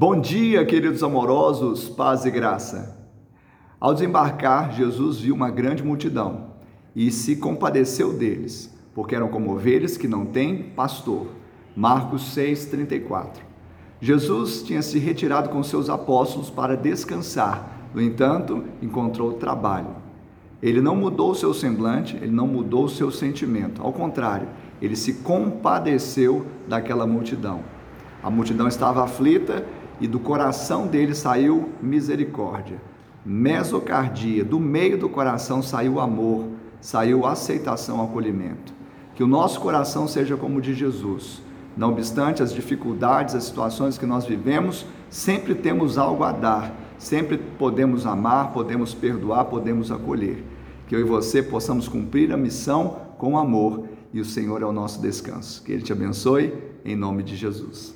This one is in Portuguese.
Bom dia, queridos amorosos, paz e graça. Ao desembarcar, Jesus viu uma grande multidão e se compadeceu deles, porque eram como ovelhas que não têm pastor. Marcos 6:34. Jesus tinha se retirado com seus apóstolos para descansar. No entanto, encontrou trabalho. Ele não mudou seu semblante, ele não mudou seu sentimento. Ao contrário, ele se compadeceu daquela multidão. A multidão estava aflita e do coração dele saiu misericórdia, mesocardia, do meio do coração saiu amor, saiu aceitação, acolhimento. Que o nosso coração seja como o de Jesus. Não obstante as dificuldades, as situações que nós vivemos, sempre temos algo a dar, sempre podemos amar, podemos perdoar, podemos acolher. Que eu e você possamos cumprir a missão com amor e o Senhor é o nosso descanso. Que Ele te abençoe, em nome de Jesus.